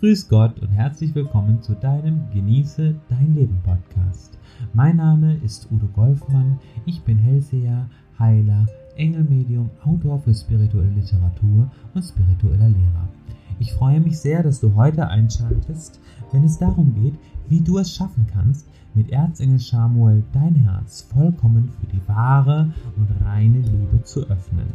Grüß Gott und herzlich willkommen zu deinem Genieße dein Leben Podcast. Mein Name ist Udo Golfmann, ich bin Hellseher, Heiler, Engelmedium, Autor für spirituelle Literatur und spiritueller Lehrer. Ich freue mich sehr, dass du heute einschaltest, wenn es darum geht, wie du es schaffen kannst, mit Erzengel Samuel dein Herz vollkommen für die wahre und reine Liebe zu öffnen.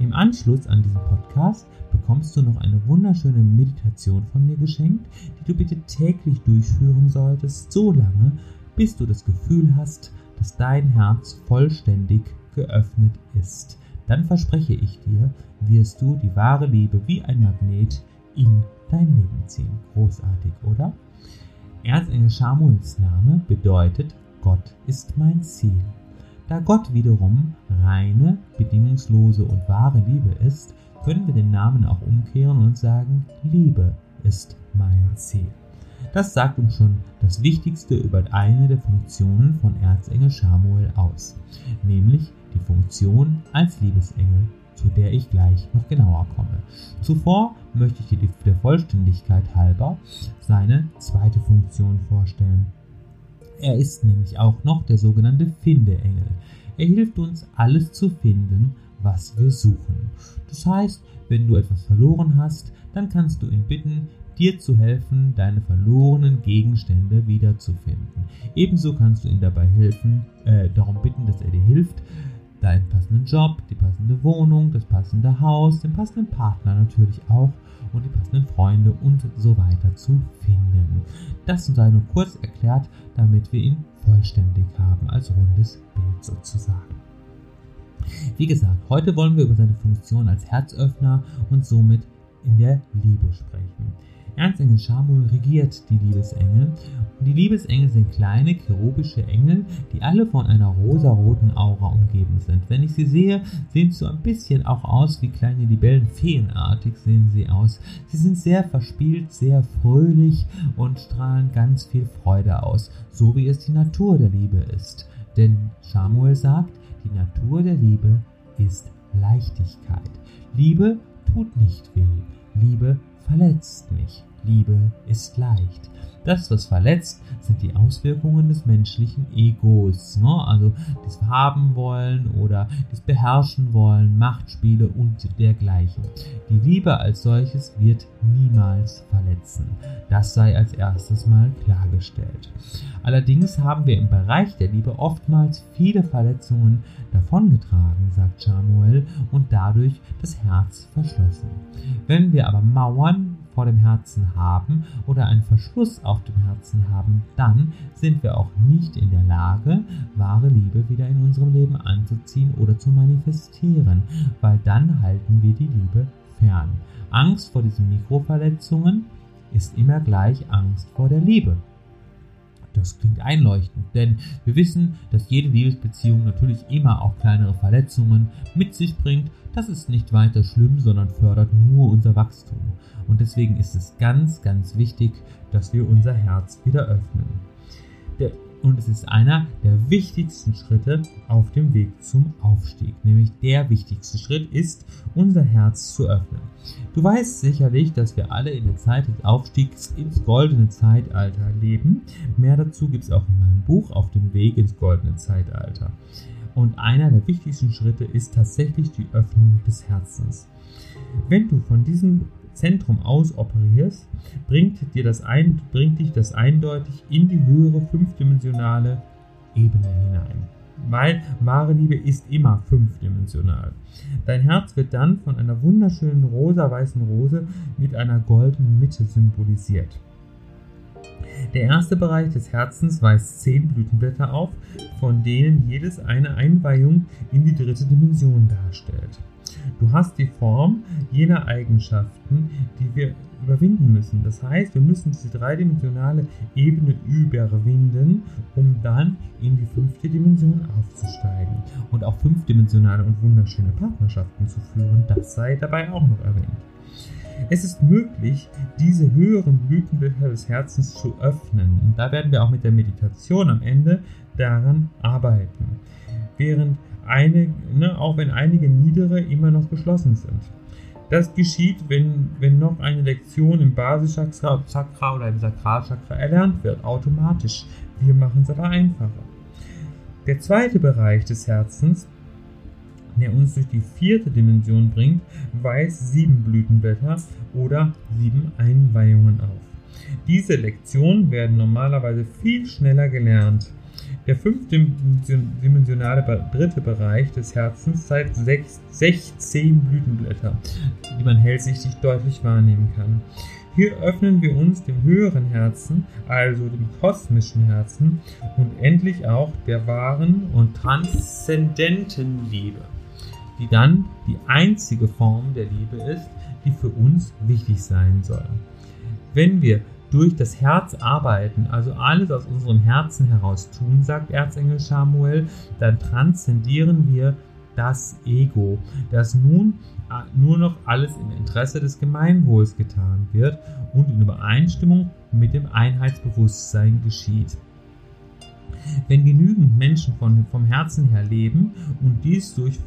Im Anschluss an diesen Podcast bekommst du noch eine wunderschöne Meditation von mir geschenkt, die du bitte täglich durchführen solltest, so lange, bis du das Gefühl hast, dass dein Herz vollständig geöffnet ist. Dann verspreche ich dir, wirst du die wahre Liebe wie ein Magnet in dein Leben ziehen. Großartig, oder? Erzengel Samuels Name bedeutet Gott ist mein Ziel. Da Gott wiederum reine, bedingungslose und wahre Liebe ist, können wir den Namen auch umkehren und sagen, Liebe ist mein Ziel. Das sagt uns schon das Wichtigste über eine der Funktionen von Erzengel Samuel aus, nämlich die Funktion als Liebesengel zu der ich gleich noch genauer komme. Zuvor möchte ich dir der Vollständigkeit halber seine zweite Funktion vorstellen. Er ist nämlich auch noch der sogenannte Findeengel. Er hilft uns, alles zu finden, was wir suchen. Das heißt, wenn du etwas verloren hast, dann kannst du ihn bitten, dir zu helfen, deine verlorenen Gegenstände wiederzufinden. Ebenso kannst du ihn dabei helfen, äh, darum bitten, dass er dir hilft, deinen passenden Job, die passende Wohnung, das passende Haus, den passenden Partner natürlich auch und die passenden Freunde und so weiter zu finden. Das sei nur kurz erklärt, damit wir ihn vollständig haben als rundes Bild sozusagen. Wie gesagt, heute wollen wir über seine Funktion als Herzöffner und somit in der Liebe sprechen. Erzengel Schamul regiert die Liebesengel. Die Liebesengel sind kleine cherubische Engel, die alle von einer rosaroten Aura umgeben sind. Wenn ich sie sehe, sehen sie so ein bisschen auch aus wie kleine Libellen, feenartig sehen sie aus. Sie sind sehr verspielt, sehr fröhlich und strahlen ganz viel Freude aus, so wie es die Natur der Liebe ist. Denn Samuel sagt, die Natur der Liebe ist Leichtigkeit. Liebe tut nicht weh. Liebe verletzt nicht. Liebe ist leicht. Das, was verletzt, sind die Auswirkungen des menschlichen Egos. Ne? Also das Haben wollen oder das Beherrschen wollen, Machtspiele und dergleichen. Die Liebe als solches wird niemals verletzen. Das sei als erstes mal klargestellt. Allerdings haben wir im Bereich der Liebe oftmals viele Verletzungen davongetragen, sagt Samuel, und dadurch das Herz verschlossen. Wenn wir aber Mauern vor dem Herzen haben oder einen Verschluss auf dem Herzen haben, dann sind wir auch nicht in der Lage, wahre Liebe wieder in unserem Leben anzuziehen oder zu manifestieren, weil dann halten wir die Liebe fern. Angst vor diesen Mikroverletzungen ist immer gleich Angst vor der Liebe. Das klingt einleuchtend, denn wir wissen, dass jede Liebesbeziehung natürlich immer auch kleinere Verletzungen mit sich bringt. Das ist nicht weiter schlimm, sondern fördert nur unser Wachstum. Und deswegen ist es ganz, ganz wichtig, dass wir unser Herz wieder öffnen. Und es ist einer der wichtigsten Schritte auf dem Weg zum Aufstieg. Nämlich der wichtigste Schritt ist, unser Herz zu öffnen. Du weißt sicherlich, dass wir alle in der Zeit des Aufstiegs ins goldene Zeitalter leben. Mehr dazu gibt es auch in meinem Buch Auf dem Weg ins goldene Zeitalter. Und einer der wichtigsten Schritte ist tatsächlich die Öffnung des Herzens. Wenn du von diesem Zentrum aus operierst, bringt, dir das ein, bringt dich das eindeutig in die höhere fünfdimensionale Ebene hinein. Weil wahre Liebe ist immer fünfdimensional. Dein Herz wird dann von einer wunderschönen rosa-weißen Rose mit einer goldenen Mitte symbolisiert. Der erste Bereich des Herzens weist zehn Blütenblätter auf, von denen jedes eine Einweihung in die dritte Dimension darstellt. Du hast die Form jener Eigenschaften, die wir überwinden müssen. Das heißt, wir müssen diese dreidimensionale Ebene überwinden, um dann in die fünfte Dimension aufzusteigen und auch fünfdimensionale und wunderschöne Partnerschaften zu führen. Das sei dabei auch noch erwähnt. Es ist möglich, diese höheren Blütenblätter des Herzens zu öffnen. Und da werden wir auch mit der Meditation am Ende daran arbeiten. Während eine, ne, auch wenn einige niedere immer noch geschlossen sind. Das geschieht, wenn, wenn noch eine Lektion im Basischakra oder im Sakralchakra erlernt wird, automatisch. Wir machen es aber einfacher. Der zweite Bereich des Herzens, der uns durch die vierte Dimension bringt, weist sieben Blütenblätter oder sieben Einweihungen auf. Diese Lektionen werden normalerweise viel schneller gelernt. Der fünfdimensionale dritte Bereich des Herzens zeigt 16 Blütenblätter, die man hellsichtig deutlich wahrnehmen kann. Hier öffnen wir uns dem höheren Herzen, also dem kosmischen Herzen und endlich auch der wahren und transzendenten Liebe, die dann die einzige Form der Liebe ist, die für uns wichtig sein soll. Wenn wir durch das Herz arbeiten, also alles aus unserem Herzen heraus tun, sagt Erzengel Samuel, dann transzendieren wir das Ego, das nun äh, nur noch alles im Interesse des Gemeinwohls getan wird und in Übereinstimmung mit dem Einheitsbewusstsein geschieht. Wenn genügend Menschen von, vom Herzen her leben und dies durch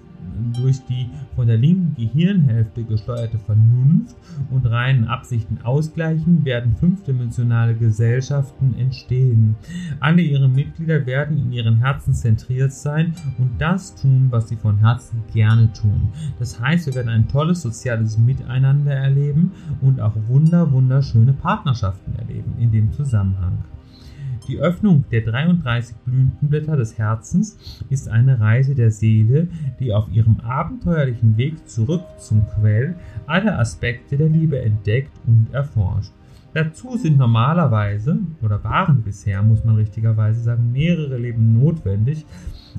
durch die von der linken Gehirnhälfte gesteuerte Vernunft und reinen Absichten ausgleichen, werden fünfdimensionale Gesellschaften entstehen. Alle ihre Mitglieder werden in ihren Herzen zentriert sein und das tun, was sie von Herzen gerne tun. Das heißt, wir werden ein tolles soziales Miteinander erleben und auch wunder wunderschöne Partnerschaften erleben in dem Zusammenhang. Die Öffnung der 33 Blütenblätter des Herzens ist eine Reise der Seele, die auf ihrem abenteuerlichen Weg zurück zum Quell alle Aspekte der Liebe entdeckt und erforscht. Dazu sind normalerweise, oder waren bisher, muss man richtigerweise sagen, mehrere Leben notwendig,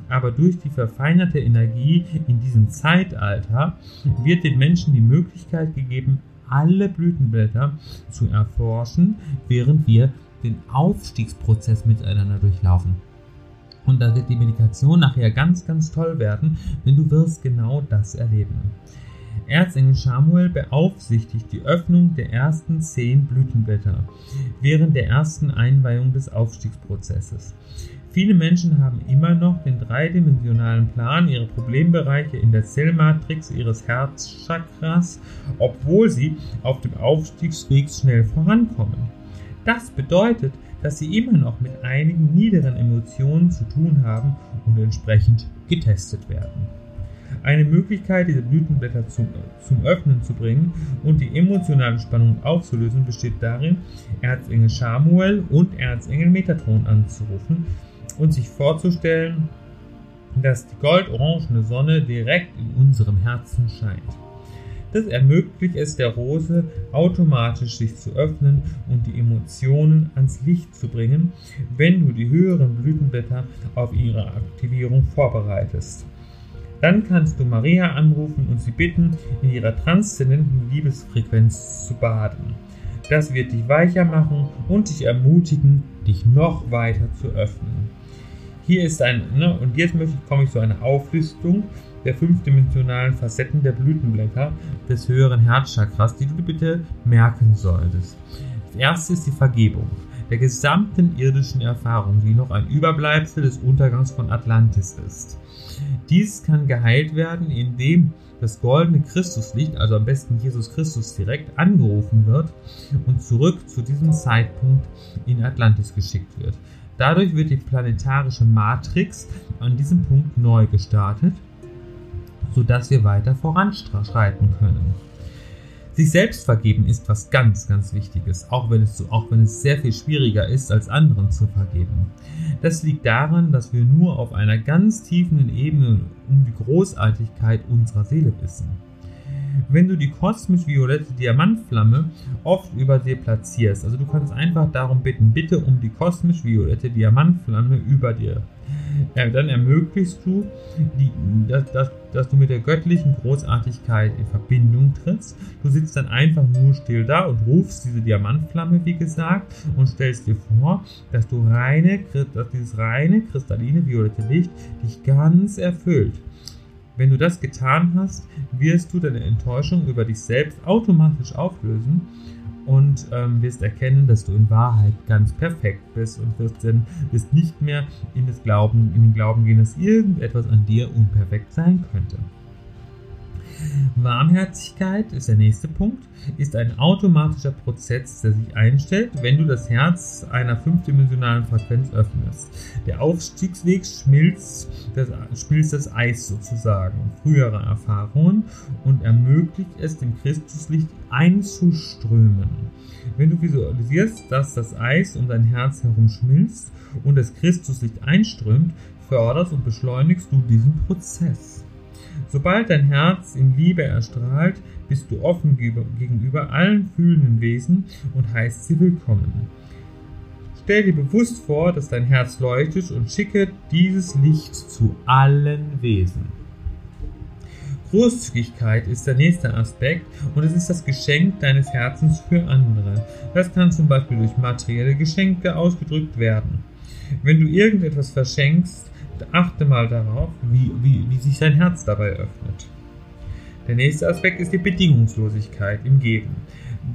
aber durch die verfeinerte Energie in diesem Zeitalter wird den Menschen die Möglichkeit gegeben, alle Blütenblätter zu erforschen, während wir den Aufstiegsprozess miteinander durchlaufen. Und da wird die Meditation nachher ganz, ganz toll werden, denn du wirst genau das erleben. Erzengel Samuel beaufsichtigt die Öffnung der ersten zehn Blütenblätter während der ersten Einweihung des Aufstiegsprozesses. Viele Menschen haben immer noch den dreidimensionalen Plan, ihre Problembereiche in der Zellmatrix ihres Herzchakras, obwohl sie auf dem Aufstiegsweg schnell vorankommen. Das bedeutet, dass sie immer noch mit einigen niederen Emotionen zu tun haben und entsprechend getestet werden. Eine Möglichkeit, diese Blütenblätter zum, zum Öffnen zu bringen und die emotionale Spannung aufzulösen, besteht darin, Erzengel Samuel und Erzengel Metatron anzurufen und sich vorzustellen, dass die goldorangene Sonne direkt in unserem Herzen scheint. Das ermöglicht es der Rose, automatisch sich zu öffnen und die Emotionen ans Licht zu bringen, wenn du die höheren Blütenblätter auf ihre Aktivierung vorbereitest. Dann kannst du Maria anrufen und sie bitten, in ihrer transzendenten Liebesfrequenz zu baden. Das wird dich weicher machen und dich ermutigen, dich noch weiter zu öffnen. Hier ist ein, ne, und jetzt möchte, komme ich zu einer Auflistung der fünfdimensionalen Facetten der Blütenblätter des höheren Herzchakras, die du bitte merken solltest. Das erste ist die Vergebung der gesamten irdischen Erfahrung, die noch ein Überbleibsel des Untergangs von Atlantis ist. Dies kann geheilt werden, indem das goldene Christuslicht, also am besten Jesus Christus direkt, angerufen wird und zurück zu diesem Zeitpunkt in Atlantis geschickt wird. Dadurch wird die planetarische Matrix an diesem Punkt neu gestartet sodass wir weiter voranschreiten können. Sich selbst vergeben ist was ganz, ganz Wichtiges, auch wenn, es, auch wenn es sehr viel schwieriger ist, als anderen zu vergeben. Das liegt daran, dass wir nur auf einer ganz tiefen Ebene um die Großartigkeit unserer Seele wissen. Wenn du die kosmisch-violette Diamantflamme oft über dir platzierst, also du kannst einfach darum bitten, bitte um die kosmisch-violette Diamantflamme über dir ja, dann ermöglichst du, die, dass, dass, dass, du mit der göttlichen Großartigkeit in Verbindung trittst. Du sitzt dann einfach nur still da und rufst diese Diamantflamme, wie gesagt, und stellst dir vor, dass du reine, dass dieses reine, kristalline, violette Licht dich ganz erfüllt. Wenn du das getan hast, wirst du deine Enttäuschung über dich selbst automatisch auflösen und ähm, wirst erkennen, dass du in Wahrheit ganz perfekt bist und wirst dann wirst nicht mehr in, das Glauben, in den Glauben gehen, dass irgendetwas an dir unperfekt sein könnte. Warmherzigkeit ist der nächste Punkt, ist ein automatischer Prozess, der sich einstellt, wenn du das Herz einer fünfdimensionalen Frequenz öffnest. Der Aufstiegsweg schmilzt das, schmilzt das Eis sozusagen, frühere Erfahrungen und ermöglicht es dem Christuslicht einzuströmen. Wenn du visualisierst, dass das Eis um dein Herz herum schmilzt und das Christuslicht einströmt, förderst und beschleunigst du diesen Prozess. Sobald dein Herz in Liebe erstrahlt, bist du offen gegenüber allen fühlenden Wesen und heißt sie willkommen. Stell dir bewusst vor, dass dein Herz leuchtet und schicke dieses Licht zu allen Wesen. Großzügigkeit ist der nächste Aspekt und es ist das Geschenk deines Herzens für andere. Das kann zum Beispiel durch materielle Geschenke ausgedrückt werden. Wenn du irgendetwas verschenkst, achte mal darauf, wie, wie, wie sich dein Herz dabei öffnet. Der nächste Aspekt ist die Bedingungslosigkeit im Geben.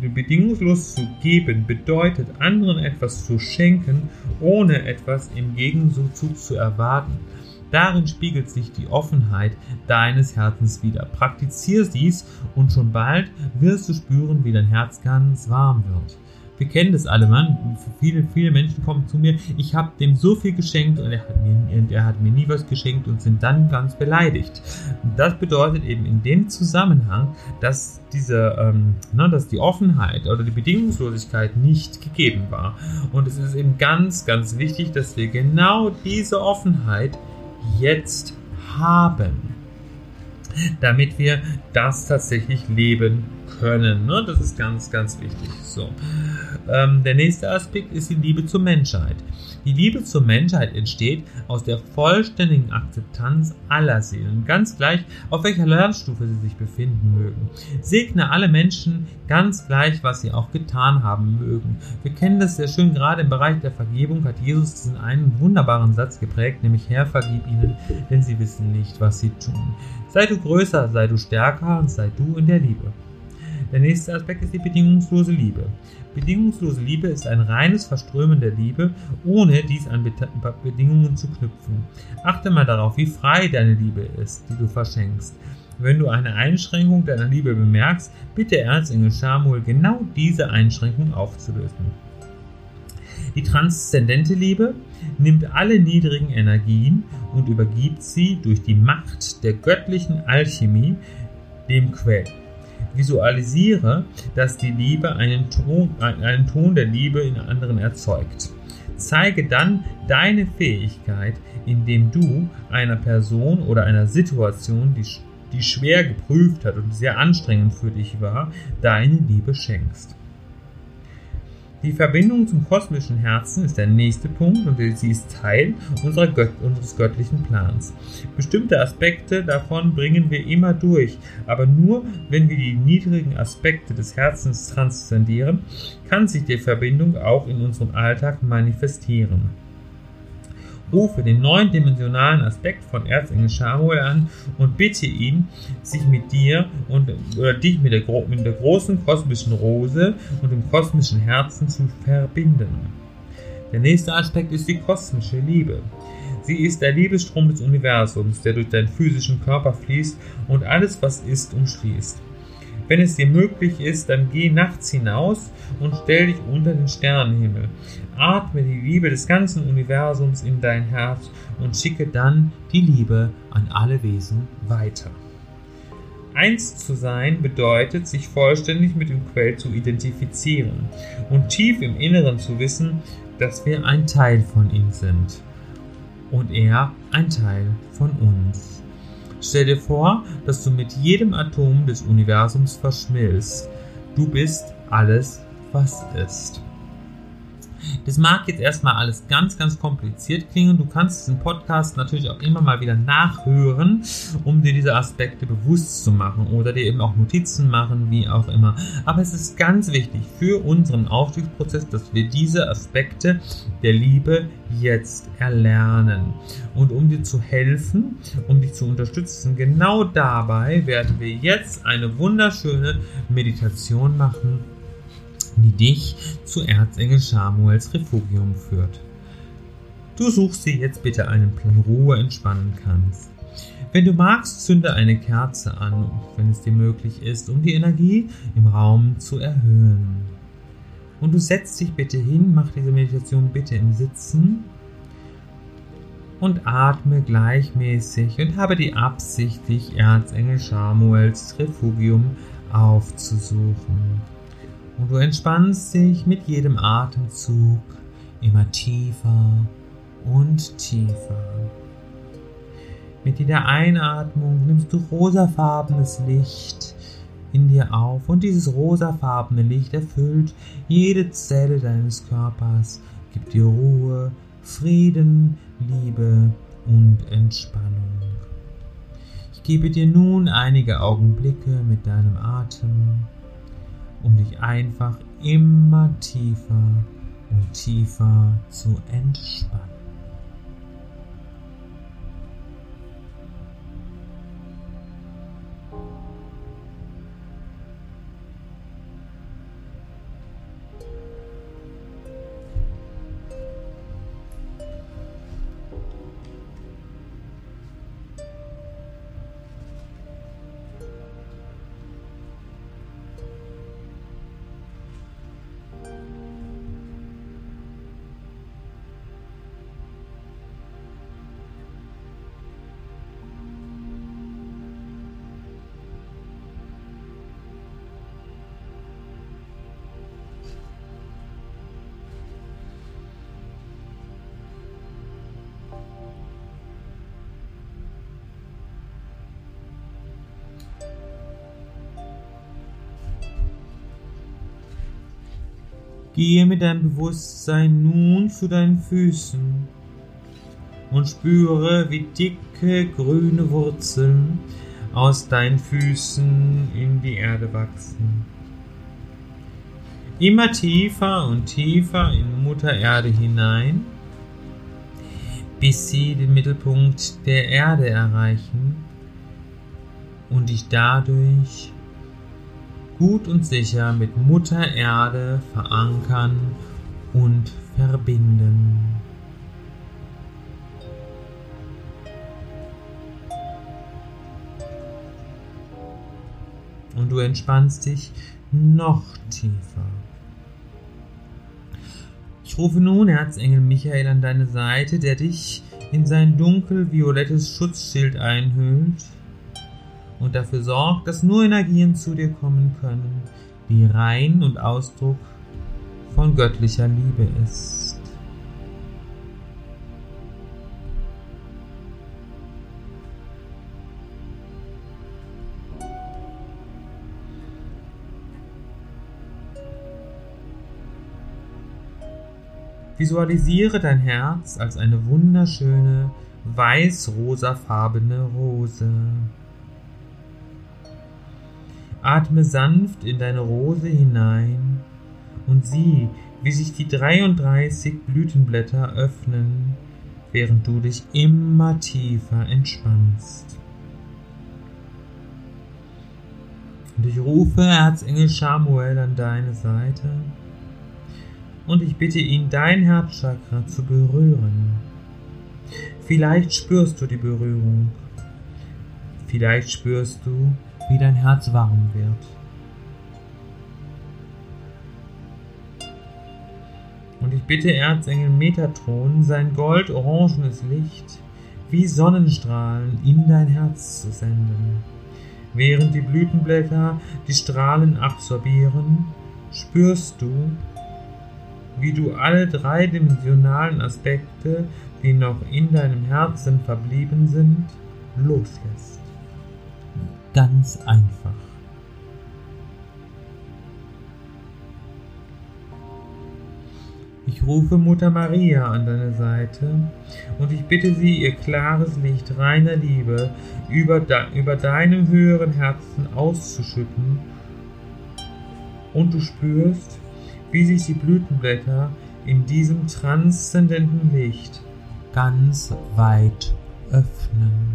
Bedingungslos zu geben bedeutet, anderen etwas zu schenken, ohne etwas im Gegenzug zu erwarten. Darin spiegelt sich die Offenheit deines Herzens wieder. Praktiziere dies und schon bald wirst du spüren, wie dein Herz ganz warm wird wir kennen das alle, Mann. Viele, viele Menschen kommen zu mir, ich habe dem so viel geschenkt und er, hat mir, und er hat mir nie was geschenkt und sind dann ganz beleidigt. Das bedeutet eben in dem Zusammenhang, dass diese, ähm, ne, dass die Offenheit oder die Bedingungslosigkeit nicht gegeben war. Und es ist eben ganz, ganz wichtig, dass wir genau diese Offenheit jetzt haben, damit wir das tatsächlich leben können. Ne? Das ist ganz, ganz wichtig. So. Ähm, der nächste Aspekt ist die Liebe zur Menschheit. Die Liebe zur Menschheit entsteht aus der vollständigen Akzeptanz aller Seelen, ganz gleich, auf welcher Lernstufe sie sich befinden mögen. Segne alle Menschen, ganz gleich, was sie auch getan haben mögen. Wir kennen das sehr schön, gerade im Bereich der Vergebung hat Jesus diesen einen wunderbaren Satz geprägt, nämlich Herr, vergib ihnen, denn sie wissen nicht, was sie tun. Sei du größer, sei du stärker und sei du in der Liebe. Der nächste Aspekt ist die bedingungslose Liebe. Bedingungslose Liebe ist ein reines Verströmen der Liebe, ohne dies an Bedingungen zu knüpfen. Achte mal darauf, wie frei deine Liebe ist, die du verschenkst. Wenn du eine Einschränkung deiner Liebe bemerkst, bitte Erzengel Samuel genau diese Einschränkung aufzulösen. Die transzendente Liebe nimmt alle niedrigen Energien und übergibt sie durch die Macht der göttlichen Alchemie dem Quell. Visualisiere, dass die Liebe einen Ton, einen Ton der Liebe in anderen erzeugt. Zeige dann deine Fähigkeit, indem du einer Person oder einer Situation, die, die schwer geprüft hat und sehr anstrengend für dich war, deine Liebe schenkst. Die Verbindung zum kosmischen Herzen ist der nächste Punkt und sie ist Teil Gött unseres göttlichen Plans. Bestimmte Aspekte davon bringen wir immer durch, aber nur wenn wir die niedrigen Aspekte des Herzens transzendieren, kann sich die Verbindung auch in unserem Alltag manifestieren. Rufe den neundimensionalen Aspekt von Erzengel Samuel an und bitte ihn, sich mit dir und oder dich mit der, mit der großen kosmischen Rose und dem kosmischen Herzen zu verbinden. Der nächste Aspekt ist die kosmische Liebe. Sie ist der Liebesstrom des Universums, der durch deinen physischen Körper fließt und alles, was ist, umschließt. Wenn es dir möglich ist, dann geh nachts hinaus und stell dich unter den Sternenhimmel. Atme die Liebe des ganzen Universums in dein Herz und schicke dann die Liebe an alle Wesen weiter. Eins zu sein bedeutet, sich vollständig mit dem Quell zu identifizieren und tief im Inneren zu wissen, dass wir ein Teil von ihm sind und er ein Teil von uns. Stell dir vor, dass du mit jedem Atom des Universums verschmilzt. Du bist alles, was ist. Das mag jetzt erstmal alles ganz, ganz kompliziert klingen. Du kannst diesen Podcast natürlich auch immer mal wieder nachhören, um dir diese Aspekte bewusst zu machen oder dir eben auch Notizen machen, wie auch immer. Aber es ist ganz wichtig für unseren Aufstiegsprozess, dass wir diese Aspekte der Liebe jetzt erlernen. Und um dir zu helfen, um dich zu unterstützen, genau dabei werden wir jetzt eine wunderschöne Meditation machen die dich zu Erzengel Samuels Refugium führt. Du suchst dir jetzt bitte einen Plan Ruhe entspannen kannst. Wenn du magst, zünde eine Kerze an, wenn es dir möglich ist, um die Energie im Raum zu erhöhen. Und du setzt dich bitte hin, mach diese Meditation bitte im Sitzen und atme gleichmäßig und habe die Absicht, dich Erzengel Samuels Refugium aufzusuchen. Und du entspannst dich mit jedem Atemzug immer tiefer und tiefer. Mit jeder Einatmung nimmst du rosafarbenes Licht in dir auf und dieses rosafarbene Licht erfüllt jede Zelle deines Körpers, gibt dir Ruhe, Frieden, Liebe und Entspannung. Ich gebe dir nun einige Augenblicke mit deinem Atem, um dich einfach immer tiefer und tiefer zu entspannen. Gehe mit deinem Bewusstsein nun zu deinen Füßen und spüre, wie dicke grüne Wurzeln aus deinen Füßen in die Erde wachsen. Immer tiefer und tiefer in Mutter Erde hinein, bis sie den Mittelpunkt der Erde erreichen und dich dadurch gut und sicher mit Mutter Erde verankern und verbinden. Und du entspannst dich noch tiefer. Ich rufe nun Erzengel Michael an deine Seite, der dich in sein dunkel-violettes Schutzschild einhüllt und dafür sorgt, dass nur Energien zu dir kommen können, die rein und Ausdruck von göttlicher Liebe ist. Visualisiere dein Herz als eine wunderschöne weiß-rosafarbene Rose. Atme sanft in deine Rose hinein und sieh, wie sich die 33 Blütenblätter öffnen, während du dich immer tiefer entspannst. Und ich rufe Erzengel Samuel an deine Seite und ich bitte ihn, dein Herzchakra zu berühren. Vielleicht spürst du die Berührung. Vielleicht spürst du, wie dein Herz warm wird. Und ich bitte Erzengel Metatron, sein goldorangenes Licht wie Sonnenstrahlen in dein Herz zu senden. Während die Blütenblätter die Strahlen absorbieren, spürst du, wie du alle dreidimensionalen Aspekte, die noch in deinem Herzen verblieben sind, loslässt ganz einfach. Ich rufe Mutter Maria an deine Seite und ich bitte sie, ihr klares Licht reiner Liebe über, de über deinem höheren Herzen auszuschütten und du spürst, wie sich die Blütenblätter in diesem transzendenten Licht ganz weit öffnen.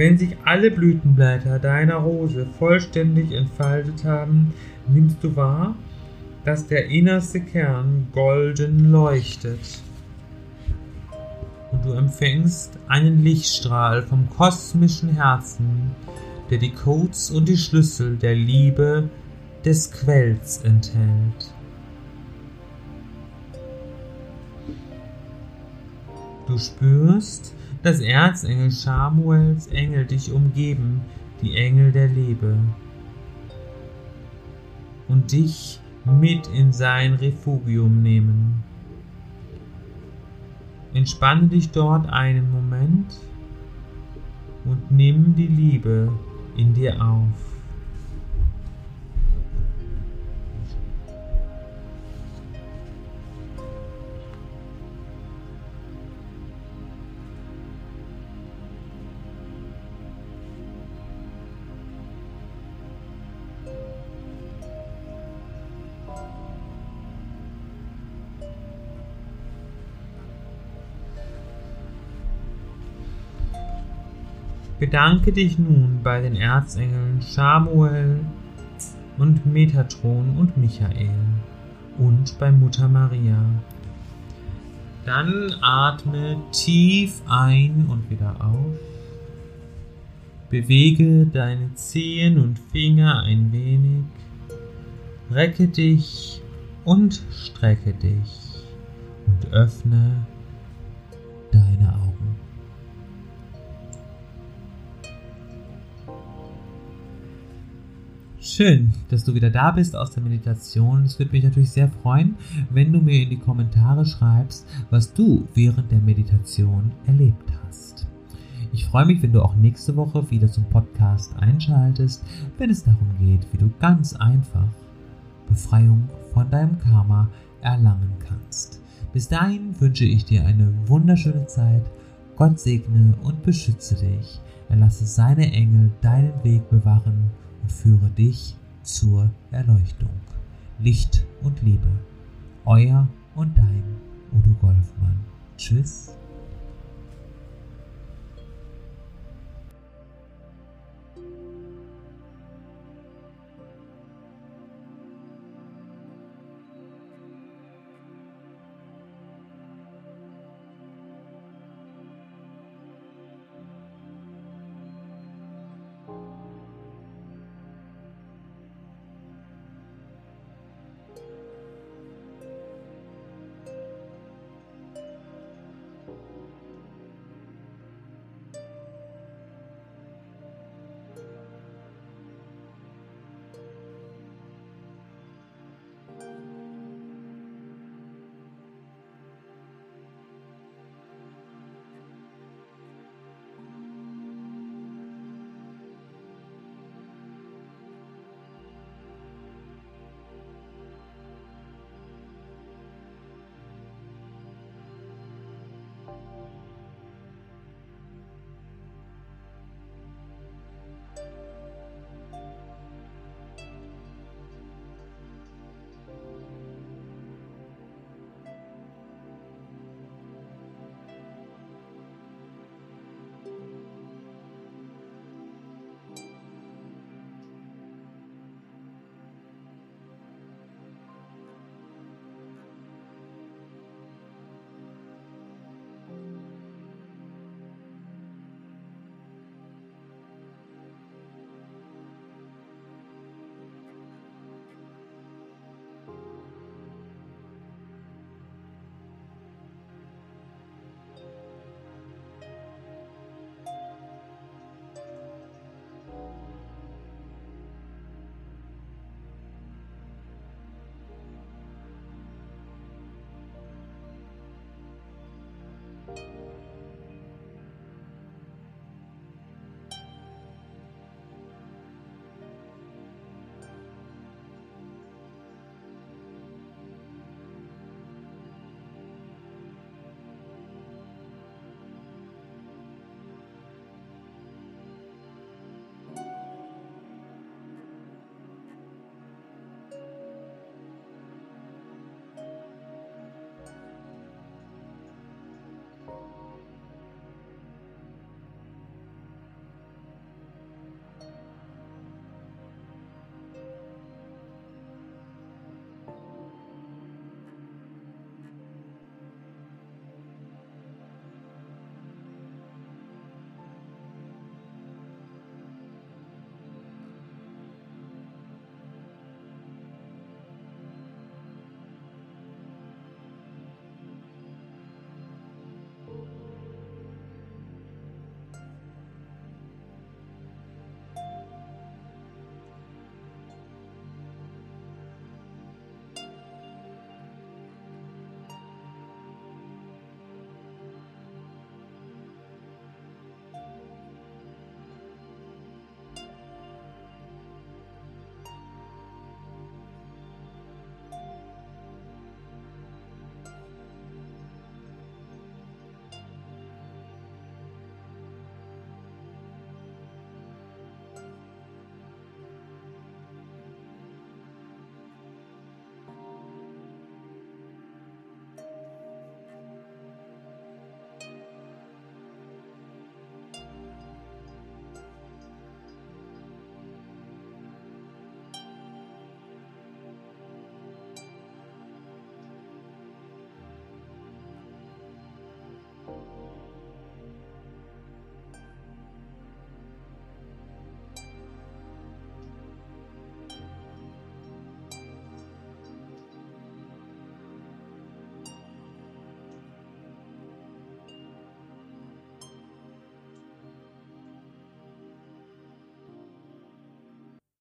Wenn sich alle Blütenblätter deiner Rose vollständig entfaltet haben, nimmst du wahr, dass der innerste Kern golden leuchtet. Und du empfängst einen Lichtstrahl vom kosmischen Herzen, der die Codes und die Schlüssel der Liebe des Quells enthält. Du spürst, dass Erzengel Samuels Engel dich umgeben, die Engel der Liebe, und dich mit in sein Refugium nehmen. Entspanne dich dort einen Moment und nimm die Liebe in dir auf. Bedanke dich nun bei den Erzengeln Samuel und Metatron und Michael und bei Mutter Maria. Dann atme tief ein und wieder auf. Bewege deine Zehen und Finger ein wenig. Recke dich und strecke dich und öffne deine Augen. Schön, dass du wieder da bist aus der Meditation. Es würde mich natürlich sehr freuen, wenn du mir in die Kommentare schreibst, was du während der Meditation erlebt hast. Ich freue mich, wenn du auch nächste Woche wieder zum Podcast einschaltest, wenn es darum geht, wie du ganz einfach Befreiung von deinem Karma erlangen kannst. Bis dahin wünsche ich dir eine wunderschöne Zeit. Gott segne und beschütze dich. Er lasse seine Engel deinen Weg bewahren führe dich zur Erleuchtung. Licht und Liebe. Euer und dein Udo Golfmann. Tschüss.